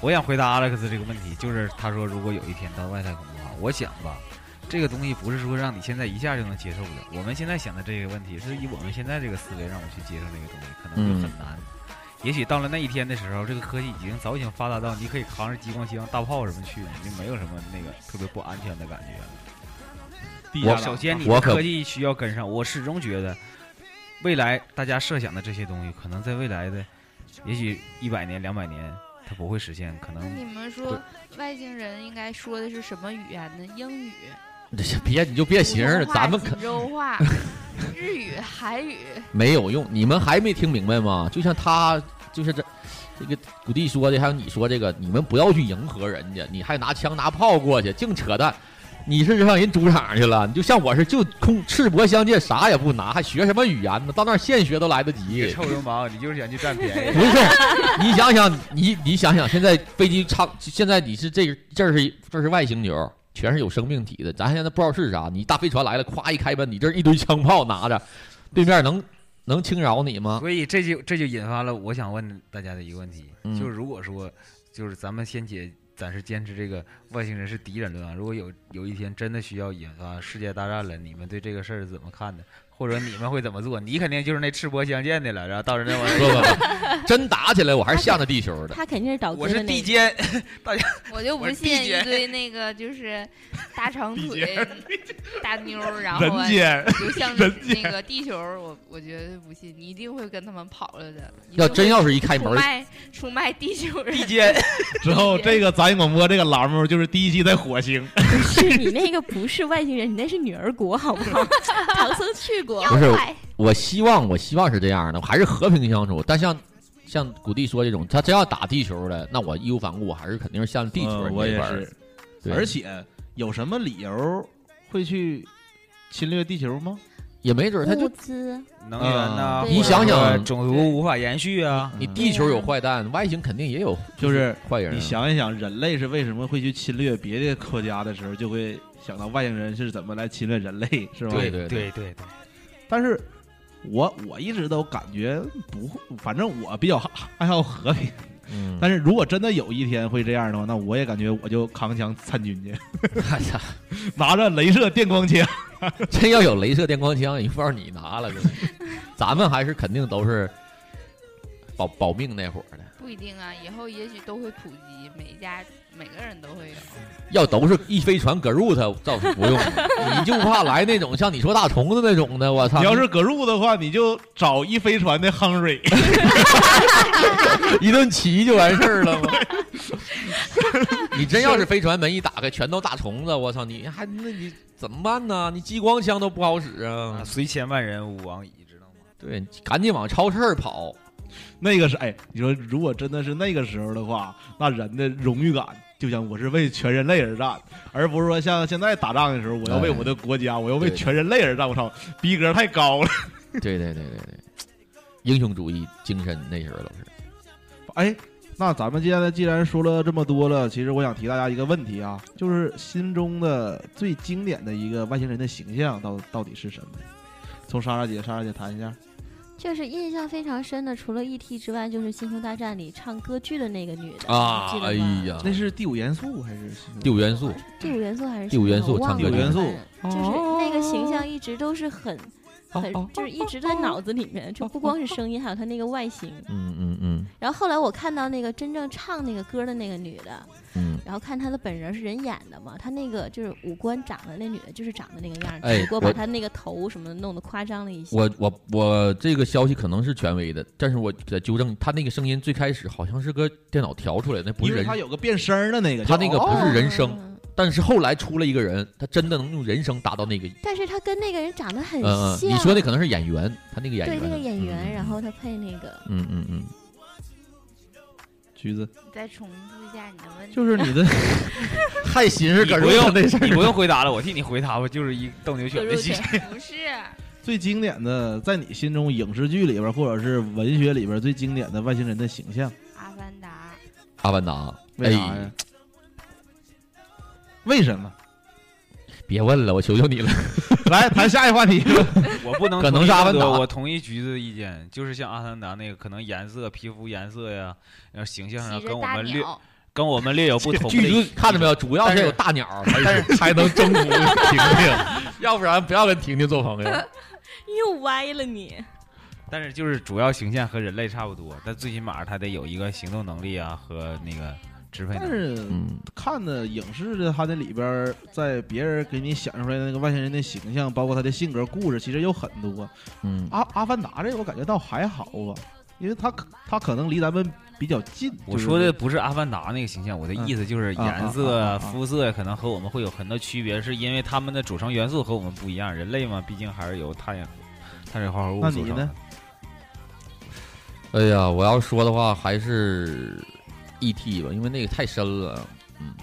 我想回答阿莱克斯这个问题，就是他说如果有一天到外太空的话，我想吧，这个东西不是说让你现在一下就能接受的。我们现在想的这个问题，是以我们现在这个思维让我去接受这个东西，可能就很难。也许到了那一天的时候，这个科技已经早已经发达到你可以扛着激光枪、大炮什么去，你就没有什么那个特别不安全的感觉了。我首先，你的科技需要跟上。我始终觉得，未来大家设想的这些东西，可能在未来的，也许一百年、两百年，它不会实现。可能你们说外星人应该说的是什么语言呢？英语？别你就别形了，咱们可州话、日语、韩语没有用。你们还没听明白吗？就像他。就是这，这个古弟说的，还有你说这个，你们不要去迎合人家，你还拿枪拿炮过去，净扯淡。你是上人主场去了，你就像我是就空赤膊相见，啥也不拿，还学什么语言呢？到那儿现学都来得及。臭流氓，你就是想去占便宜。不是，你想想，你你想想，现在飞机舱，现在你是这这是这是外星球，全是有生命体的，咱现在不知道是啥。你大飞船来了，咵一开门，你这一堆枪炮拿着，对面能。能轻饶你吗？所以这就这就引发了我想问大家的一个问题，就是如果说，就是咱们先解暂时坚持这个外星人是敌人论啊。如果有有一天真的需要引发世界大战了，你们对这个事儿怎么看的？或者你们会怎么做？你肯定就是那赤膊相见的了，然后到时候那玩意不不儿，不，真打起来我还是向着地球的。他肯定是倒戈 我是地监，大家我就不信一堆那个就是大长腿大妞，然后啊人间就像人那个地球，我我觉得不信，你一定会跟他们跑了的。要真要是一开门出卖出卖地球人，地监之后这个杂音广播这个栏目就是第一季在火星，不是你那个不是外星人，你那是女儿国好不好？唐僧去过，不是，我希望我希望是这样的，我还是和平相处。但像像古地说这种，他真要打地球了，那我义无反顾，我还是肯定是向地球我也是。对而且有什么理由会去侵略地球吗？也没准儿他就能源呐、嗯或者你想想种族无法延续啊。你地球有坏蛋，外星肯定也有，就是坏人啊。你想一想，人类是为什么会去侵略别的国家的时候，就会想到外星人是怎么来侵略人类，是吧？对对对对对，但是我我一直都感觉不会，反正我比较爱好和平。嗯，但是如果真的有一天会这样的话，那我也感觉我就扛枪参军去，哎呀，拿着镭射电光枪。真要有镭射电光枪，也不知道你拿了，咱们还是肯定都是保保命那伙儿的。不一定啊，以后也许都会普及，每家每个人都会有。要都是一飞船搁入它，倒是不用，你就怕来那种像你说大虫子那种的，我操！你要是搁入的话，你就找一飞船的 Henry，一顿骑就完事儿了吗？你真要是飞船门一打开，全都大虫子，我操！你还那你怎么办呢？你激光枪都不好使啊！随千万人吾往矣，知道吗？对，赶紧往超市跑。那个是哎，你说如果真的是那个时候的话，那人的荣誉感就像我是为全人类而战，而不是说像现在打仗的时候，我要为我的国家，我要为全人类而战。我操，逼格太高了。对对对对对，英雄主义精神那时候都是。哎，那咱们接下来既然说了这么多了，其实我想提大家一个问题啊，就是心中的最经典的一个外星人的形象到到底是什么？从莎莎姐，莎莎姐谈一下。就是印象非常深的，除了 E.T. 之外，就是《星球大战》里唱歌剧的那个女的啊你记得吗哎呀那是第五元素还是第五元素？第五元素还是第五元素我忘了唱歌剧第五元素就是那个形象一直都是很很哦就是一直在脑子里面，就不光是声音，还有她那个外形。嗯嗯嗯然后后来我看到那个真正唱那个歌的那个女的，嗯，然后看她的本人是人演的嘛，她那个就是五官长得那女的就是长得那个样只不过把她那个头什么的弄得夸张了一些。我我我这个消息可能是权威的，但是我在纠正，她那个声音最开始好像是个电脑调出来的，那不是人因为他，有个变声儿的那个，她那个不是人声，嗯但是后来出了一个人，他真的能用人声达到那个，但是他跟那个人长得很嗯嗯，像。你说的可能是演员，他那个演员，对那个演嗯员，然后他配那个。嗯嗯嗯，橘子，你再重复一下你的问题。就是你的太寻思搁这你不用那事儿你不用回答了，我替你回答吧，就是一斗牛犬的形象。不是，最经典的，在你心中影视剧里边或者是文学里边最经典的外星人的形象，《阿凡达阿凡达，为啥哎呀？为什么？别问了，我求求你了。来谈下一话题。我不能可能是阿凡达我同意橘子的意见，就是像阿凡达那个，可能颜色、皮肤颜色呀，然后形象上跟我们略，跟我们略有不同的 剧一。组看到没有？主要是有大鸟但是才能征服婷婷，要不然不要跟婷婷做朋友。又歪了你。但是就是主要形象和人类差不多，但最起码他得有一个行动能力啊和那个支配但。是嗯，看的影视的，它的里边，在别人给你想出来的那个外星人的形象，包括他的性格、故事，其实有很多。嗯，阿阿凡达这个我感觉倒还好吧，因为他他可能离咱们比较近。我说的不是阿凡达那个形象，我的意思就是嗯颜色、肤色可能和我们会有很多区别，是因为他们的组成元素和我们不一样。人类嘛，毕竟还是由碳碳水化合物那你呢组成的。？哎呀，我要说的话还是 E.T. 吧，因为那个太深了，嗯，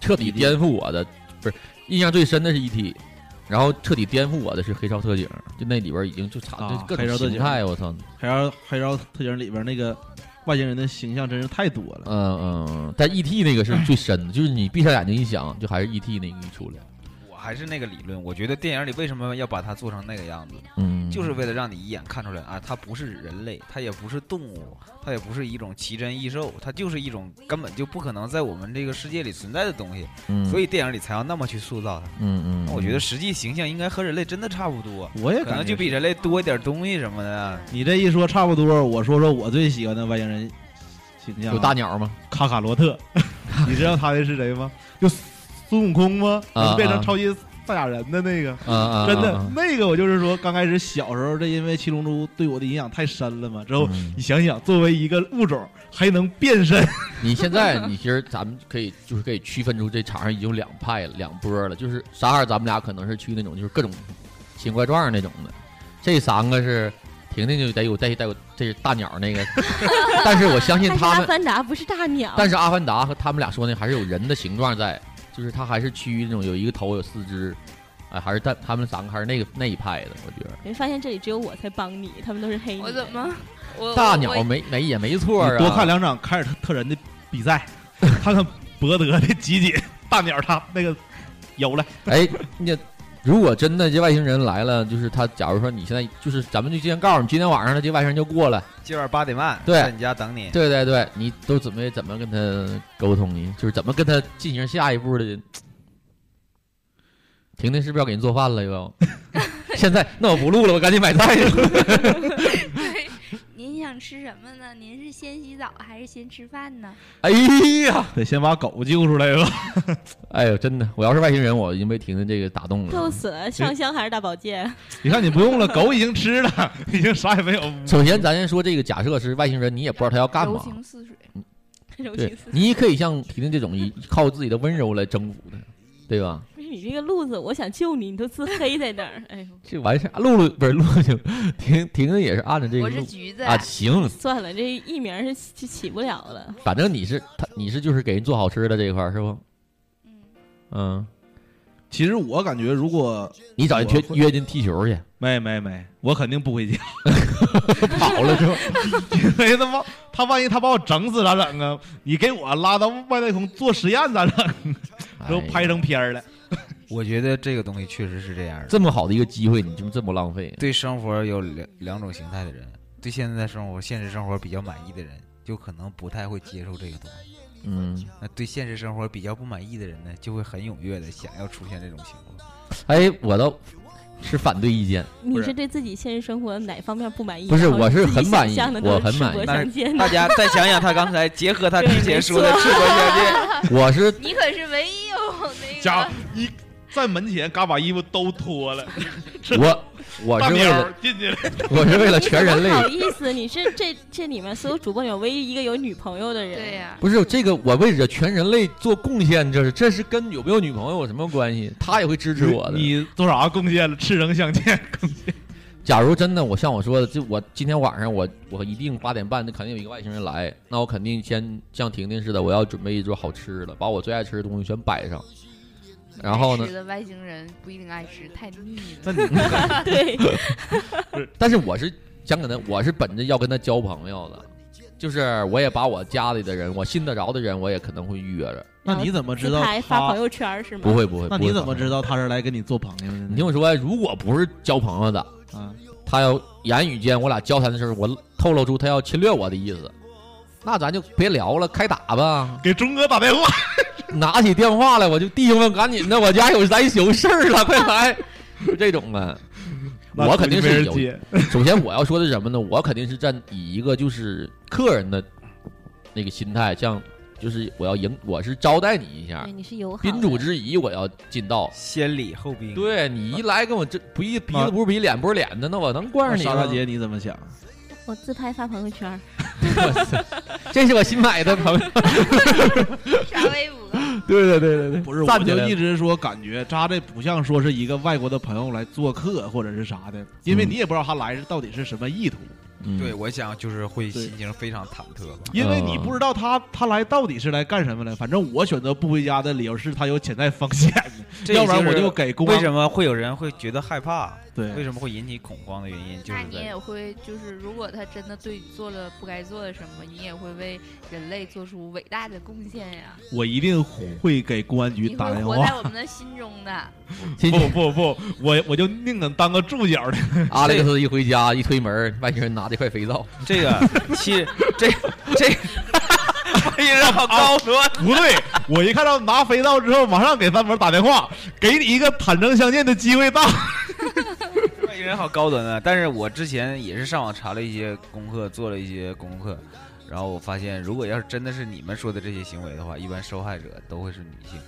彻底颠覆我的不是印象最深的是 E.T.，然后彻底颠覆我的是黑哨特警，就那里边已经就查啊各种形态，我操，黑哨黑哨特警里边那个外星人的形象真是太多了。嗯嗯，嗯但 E.T. 那个是最深的，就是你闭上眼睛一想，就还是 E.T. 那个一出来，我还是那个理论，我觉得电影里为什么要把它做成那个样子？嗯就是为了让你一眼看出来啊，它不是人类，它也不是动物，它也不是一种奇珍异兽，它就是一种根本就不可能在我们这个世界里存在的东西，嗯所以电影里才要那么去塑造它。嗯嗯那我觉得实际形象应该和人类真的差不多，我也可能就比人类多一点东西什么的。你这一说差不多，我说说我最喜欢的外星人形象啊。有大鸟吗？卡卡罗特，你知道他的是谁吗？就孙悟空吗？啊变成超级赛亚人的那个，真的那个我就是说，刚开始小时候，这因为七龙珠对我的影响太深了嘛。之后嗯你想想，作为一个物种还能变身，你现在你其实咱们可以就是可以区分出这场上已经有两派了，两波了。就是啥样，咱们俩可能是去那种就是各种奇形怪状那种的，这三个是婷婷就得有带带有这是大鸟那个，但是我相信他们阿凡达不是大鸟，但是阿凡达和他们俩说那还是有人的形状在，就是他还是趋于那种有一个头有四肢，哎，还是但他们三个还是那个那一派的，我觉得。没发现这里只有我在帮你，他们都是黑你。我怎么？我大鸟我没没也没错多看两场凯尔特特人的比赛，看看博德的集锦，大鸟他那个有了。哎，你如果真的这外星人来了，就是他，假如说你现在就是，咱们就今天告诉你，今天晚上呢，这外星人就过来，今晚八点半对在你家等你。对对对，你都准备怎么跟他沟通呢？就是怎么跟他进行下一步的？婷婷是不是要给人做饭了又？现在那我不录了，我赶紧买菜去。对，您想吃什么呢？您是先洗澡还是先吃饭呢？哎呀，得先把狗救出来吧。哎呦，真的，我要是外星人，我已经被婷婷这个打动了。逗死了，上香还是大保健？你看你不用了，狗已经吃了，已经啥也没有。首先，咱先说这个假设是外星人，你也不知道他要干柔嘛。情似水，柔情对似，你可以像婷婷这种以靠自己的温柔来征服他，对吧？你这个路子，我想救你，你都自黑在那儿。哎呦，这完事儿，露露不是露露，婷婷婷也是按着这个我是橘子啊，行，算了，这艺名是起起不了了。反正你是他，你是就是给人做好吃的这一块儿是不？嗯，其实我感觉，如果你找人约约进踢球去，没没没，我肯定不回家，跑了是吧？因为他妈他万一他把我整死咋整啊？你给我拉到外太空做实验咋整？都拍成片儿了。我觉得这个东西确实是这样的。这么好的一个机会，你就这么浪费？对生活有两两种形态的人，对现在生活、现实生活比较满意的人，就可能不太会接受这个东西。嗯，那对现实生活比较不满意的人呢，就会很踊跃的想要出现这种情况。哎，我倒是反对意见。你是对自己现实生活哪方面不满意？不是我是很满意我很满意大家再想想他刚才结合他之前说的错赤膊相间，我是你可是唯一有那个在门前，嘎把衣服都脱了。我我是为了进去了，我是为了全人类不。好意思，你是这这里面所有主播里面唯一一个有女朋友的人。对呀、不是这个，我为着全人类做贡献，这是这是跟有没有女朋友有什么关系？他也会支持我的。你做啥贡献了？赤诚相见，贡献。假如真的我像我说的，就我今天晚上我我一定八点半，那肯定有一个外星人来，那我肯定先像婷婷似的，我要准备一桌好吃的，把我最爱吃的东西全摆上。然后呢爱吃，的外星人不一定爱吃，太腻那了。你 对，但是我是想跟他，我是本着要跟他交朋友的，就是我也把我家里的人，我信得着的人，我也可能会约着。那你怎么知道发朋友圈是吗？不会不会，那不会你怎么知道他是来跟你做朋友的呢？你听我说，如果不是交朋友的，啊，他要言语间我俩交谈的时候，我透露出他要侵略我的意思，那咱就别聊了，开打吧。给钟哥打电话，拿起电话来，我就弟兄们赶紧的，我家有咱有事儿了，快来，就这种的。我肯定是有。首先我要说的是什么呢？我肯定是站以一个就是客人的那个心态，像就是我要迎，我是招待你一下对，，你是友好。宾主之谊我要尽到。先礼后兵。对你一来跟我这不一鼻子不是鼻脸不是脸的，那我能惯着你吗？沙大姐你怎么想？我自拍发朋友圈。这是我新买的朋友。刷微博，对对对对对，不是，我就一直说感觉扎这不像说是一个外国的朋友来做客或者是啥的，因为嗯。你也不知道他来是到底是什么意图。嗯对，我想就是会心情非常忐忑吧，因为你不知道他他来到底是来干什么的。反正我选择不回家的理由是他有潜在风险，这要不然我就给公安为什么会有人会觉得害怕？对为什么会引起恐慌的原因，就是那你也会就是，如果他真的对你做了不该做的什么，你也会为人类做出伟大的贡献呀。我一定会给公安局打电话会活在。我们的心中的。不不不，我我就宁肯当个助脚的。阿雷克斯一回家一推门，外星人拿着一块肥皂，这个其实这这外星人好高端。不对，我一看到拿肥皂之后，马上给三毛打电话，给你一个坦诚相见的机会大。外星人好高端啊！但是我之前也是上网查了一些功课，做了一些功课，然后我发现，如果要是真的是你们说的这些行为的话，一般受害者都会是女性。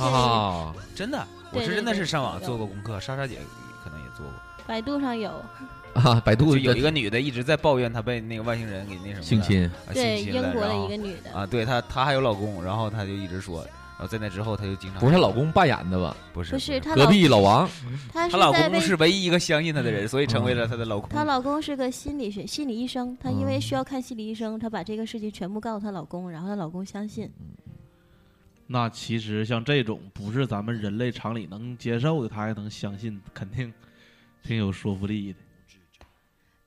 啊，真的，我是真的是上网做过功课，莎莎姐可能也做过。百度上有，啊，百度有一个女的一直在抱怨她被那个外星人给那什么性侵。啊对英国的一个女的。啊，对她她还有老公，然后她就一直说，然后在那之后她就经常不是她老公扮演的吧？不是不是她隔壁老王，她她老公是唯一一个相信她的人，所以成为了她的老公。她老公是个心理学心理医生，她因嗯。为需要看心理医生，她把这个事情全部告诉她老公，然后她老公相信。那其实像这种不是咱们人类常理能接受的，他还能相信，肯定挺有说服力的。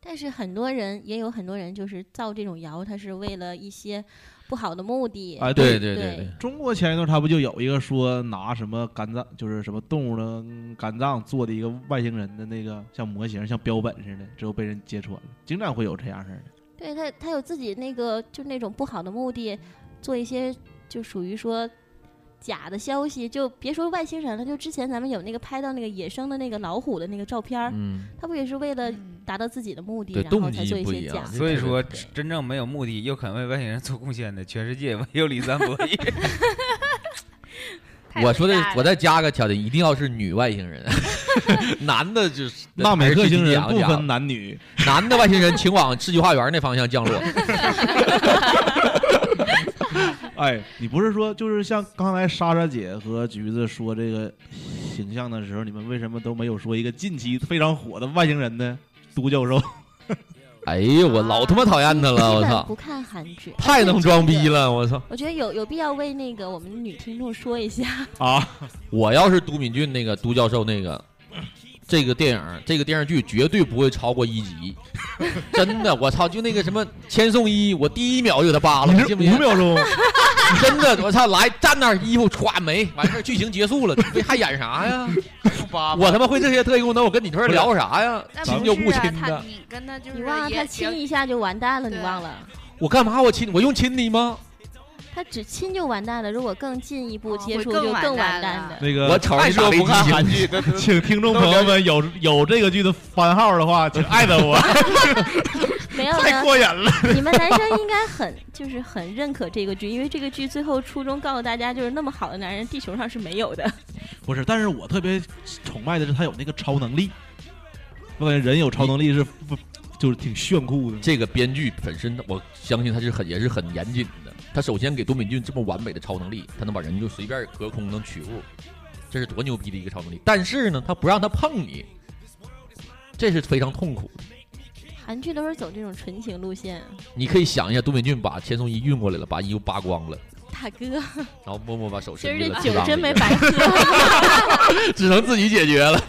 但是很多人也有很多人就是造这种谣，他是为了一些不好的目的。哎，对对对对，中国前一段他不就有一个说拿什么肝脏，就是什么动物的肝脏做的一个外星人的那个像模型，像标本似的，之后被人揭穿了，经常会有这样式的。对他，他有自己那个就那种不好的目的，做一些就属于说假的消息，就别说外星人了，就之前咱们有那个拍到那个野生的那个老虎的那个照片儿，嗯，他不也是为了达到自己的目的，对然后动机才做一不一样些假的？所以说，真正没有目的又肯为外星人做贡献的，全世界唯有李三博一人。我说的，我再加个条件，一定要是女外星人，男的就是 纳美克星人不分男男女，男的外星人请往世纪花园那方向降落。哎，你不是说就是像刚才莎莎姐和橘子说这个形象的时候，你们为什么都没有说一个近期非常火的外星人呢？都教授。哎呦，我老他妈讨厌他了，我操不！看韩剧，太能装逼了，我操！我觉得有有必要为那个我们女听众说一下，啊！我要是都敏俊那个都教授那个，这个电影这个电视剧绝对不会超过一集，真的，我操！就那个什么千颂伊，我第一秒就给他扒了，你信不信？五秒钟，真的，我操！来站那儿，衣服歘没，完事儿剧情结束了，你还演啥呀？我他妈会这些特异功能，我跟你这儿聊啥呀？那亲就不亲的，他你跟他就是你忘了他亲一下就完蛋了，你忘了？我干嘛？我亲我用亲你吗？他只亲就完蛋了，如果更进一步接触就更完蛋完蛋的。那个我瞅爱说不看韩剧，请听众朋友们有有这个剧的番号的话，请艾特我，没有，太过瘾了。你们男生应该很就是很认可这个剧，因为这个剧最后初衷告诉大家，就是那么好的男人地球上是没有的。不是，但是我特别崇拜的是他有那个超能力。我感觉人有超能力是不就是挺炫酷的。这个编剧本身，我相信他是很也是很严谨的。他首先给都敏俊这么完美的超能力，他能把人就随便隔空能取物，这是多牛逼的一个超能力。但是呢，他不让他碰你，这是非常痛苦的。韩剧都是走这种纯情路线，你可以想一下，都敏俊把千颂伊运过来了，把衣服扒光了，大哥，然后默默把手伸进了这酒真没白喝。只能自己解决了。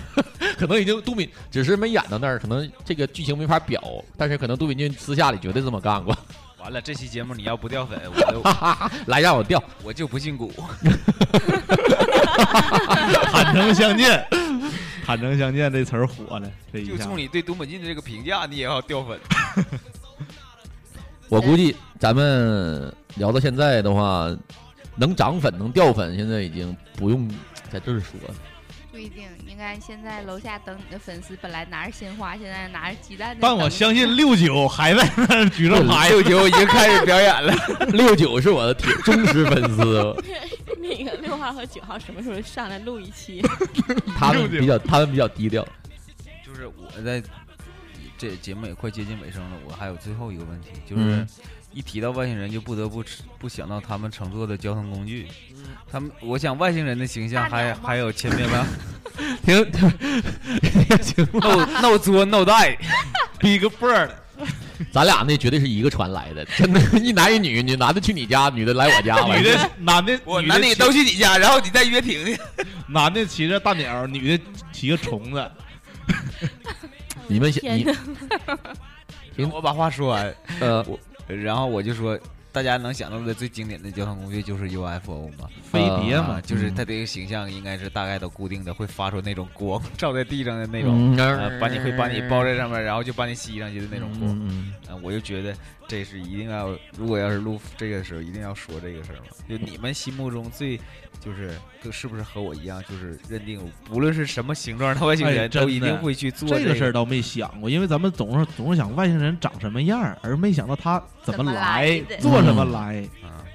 可能已经都敏只是没演到那儿，可能这个剧情没法表，但是可能都敏俊私下里绝对这么干过。完了，这期节目你要不掉粉，我就来让我掉，我就不信蛊。坦诚相见，坦诚相见这词儿火了，这一下就冲你对东本进的这个评价，你也要掉粉。我估计咱们聊到现在的话，能涨粉能掉粉，现在已经不用在这儿说了。不一定，应该现在楼下等你的粉丝本来拿着鲜花，现在拿着鸡蛋。但我相信六九还在那儿举着牌，六九已经开始表演了。六九是我的铁忠实粉丝，那个六号和九号什么时候上来录一期？他们比较他们比较低调。就是我在这节目也快接近尾声了，我还有最后一个问题，就是嗯一提到外星人，就不得不不想到他们乘坐的交通工具。他们，我想外星人的形象还还有千变万 停停停，，no no 作 no die，Big Bird，咱俩那绝对是一个船来的，真的，一男一女，女男的去你家，女的来我家，女的男的男的都去你家，然后你再约婷婷。男的骑着大鸟，女的骑个虫子。你们想你听我把话说完，呃，我然后我就说，大家能想到的最经典的交通工具就是 UFO 嘛，飞碟嘛啊就是嗯它这个形象应该是大概都固定的，会发出那种光照在地上的那种，把你会把你包在上面，然后就把你吸上去的那种光。我就觉得这是一定要，如果要是录这个时候，一定要说这个事儿嘛。就你们心目中最，就是是不是和我一样，就是认定不论是什么形状的外星哎人，都一定会去做这个个。事儿倒没想过，因为咱们总是总是想外星人长什么样儿，而没想到他怎怎么来做什么嗯来，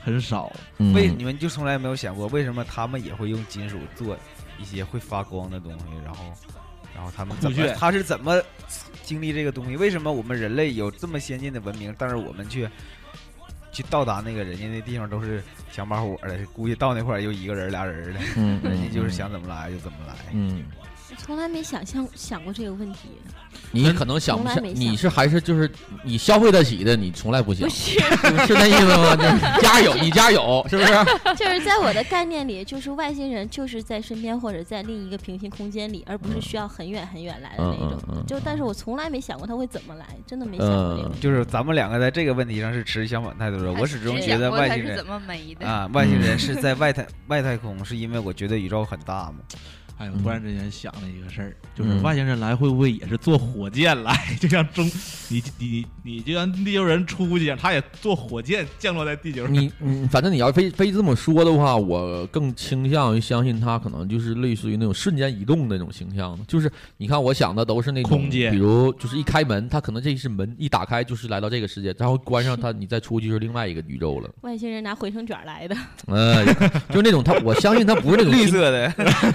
很少。嗯为你们就从来没有想过，为什么他们也会用金属做一些会发光的东西，然后，然后他们怎么他是怎么经历这个东西？为什么我们人类有这么先进的文明，但是我们却去到达那个人家那地方都是想把火的，估计到那块儿就一个人俩人的，嗯 嗯人家就是想怎么来就怎么来。嗯，从来没想象想过这个问题。你可能想不你是还是就是你消费得起的，你从来不想，不是 是那意思吗？就是家有你家有，是不是？就是在我的概念里，就是外星人就是在身边或者在另一个平行空间里，而不是需要很远很远来的那种。嗯嗯嗯就但是我从来没想过他会怎么来，真的没想过这个。就是咱们两个在这个问题上是持相反态度的。我始终觉得外星人是怎么没的啊，外星人是在外太外太空，是因为我觉得宇宙很大嘛。哎，我突然之间想了一个事儿，就是嗯外星人来会不会也是坐火箭来？就像中你你你就像地球人出去一样，他也坐火箭降落在地球上。你嗯，反正你要非非这么说的话，我更倾向于相信他可能就是类似于那种瞬间移动的那种形象。就是你看，我想的都是那种空间比如就是一开门，他可能这是门一打开就是来到这个世界，然后关上它，你再出去就是另外一个宇宙了。外星人拿回声卷来的，呃，就是那种他，我相信他不是那种绿色的，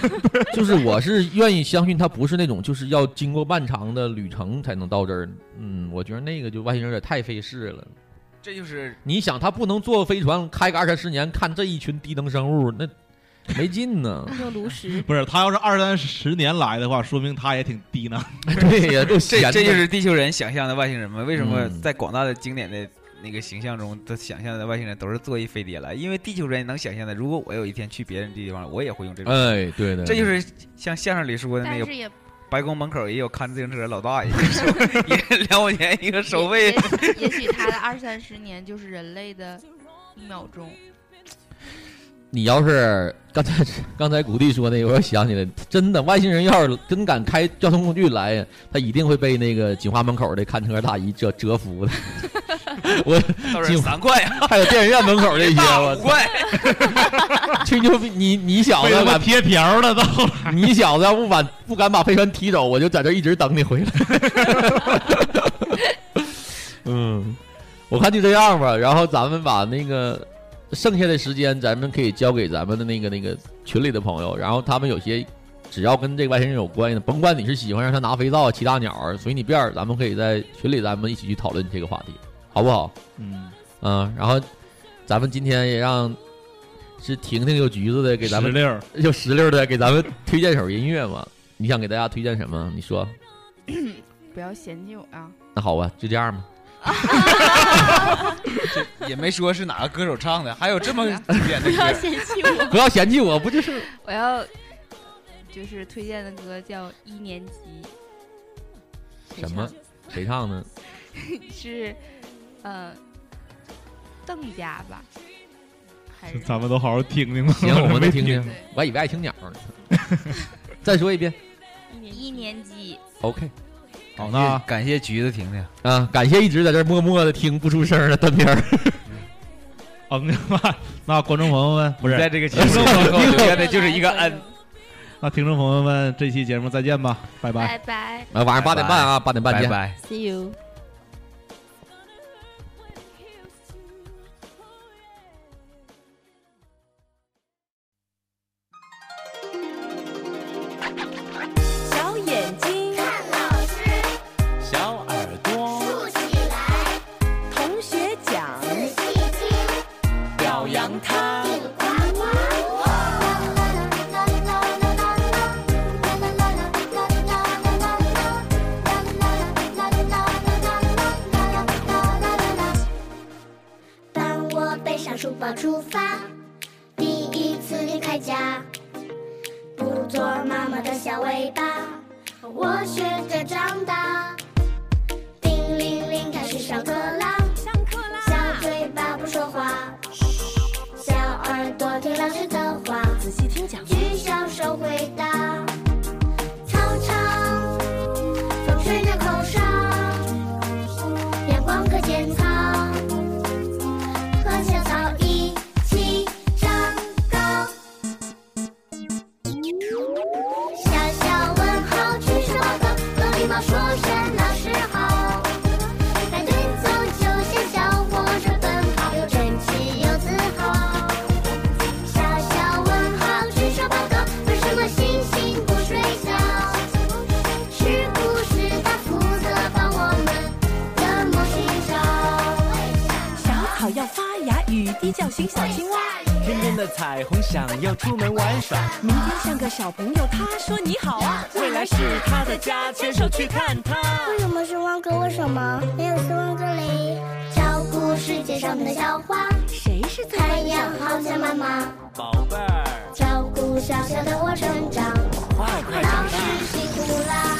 就是我是愿意相信他不是那种就是要经过漫长的旅程才能到这儿。嗯，我觉得那个就外星人有点太费事了。这就是你想，他不能坐飞船开个二三十年看这一群低能生物，那没劲呢。就炉石。不是他要是二三十年来的话，说明他也挺低能。对呀，这这就是地球人想象的外星人嘛？为什么嗯在广大的经典的那个形象中，他想象的外星人都是坐一飞碟来？因为地球人能想象的，如果我有一天去别人地方，我也会用这种。哎对的这就是像相声里说的那个但是也白宫门口也有看自行车的老大爷，也两块钱一个收费。也许他的二三十年就是人类的一秒钟。你要是刚才刚才谷地说那个，我又想起来，真的外星人要是真敢开交通工具来，他一定会被那个锦华门口的看车大姨折折服的。我都是锦三块啊，还有电影院门口这些，我五块。吹牛逼！你你小子被他妈把贴条了都。你小子要不把不敢把飞船提走，我就在这一直等你回来。嗯，我看就这样吧。然后咱们把那个剩下的时间，咱们可以交给咱们的那个那个群里的朋友。然后他们有些只要跟这个外星人有关系的，甭管你是喜欢让他拿肥皂、骑大鸟儿，随你便儿，咱们可以在群里咱们一起去讨论这个话题，好不好？嗯嗯，然后咱们今天也让是婷婷有橘子的给咱们 石榴有石榴的给咱们推荐首音乐嘛？你想给大家推荐什么？你说。不要嫌弃我啊！那好吧，就这样吧。也没说是哪个歌手唱的，还有这么 经典的不要。嫌弃我，不要嫌弃我，不就是我要就是推荐的歌叫《一年级》，什么？谁唱的？是呃邓家吧？还是咱们都好好听听吧。行，我们听听。我还以为爱听鸟呢。再说一遍。一年级？OK。好，那感谢橘子婷婷啊，感谢一直在这默默的听不出声的单片儿。嗯，那那观众朋友们不是在这个节目最后留下的就是一个嗯。那听众朋友们，这期节目再见吧，拜拜。拜拜。啊，晚上八点半啊，八点半见。拜拜。See you。出发，第一次离开家，不做妈妈的小尾巴，我学着长大。叮铃铃，开始上课啦！上课啦！小嘴巴不说话，小耳朵听老师的话，仔细听讲。举小手回答。芽，雨滴叫醒小青蛙。天边的彩虹想要出门玩耍，明天像个小朋友，他说你好啊。未来是他的家，牵手去看他。为什么是汪哥？为什么没有是汪哥嘞？照顾世界上的小花，谁是最太阳好像妈妈，宝贝儿，照顾小小的我成长。快快长大。师辛苦啦！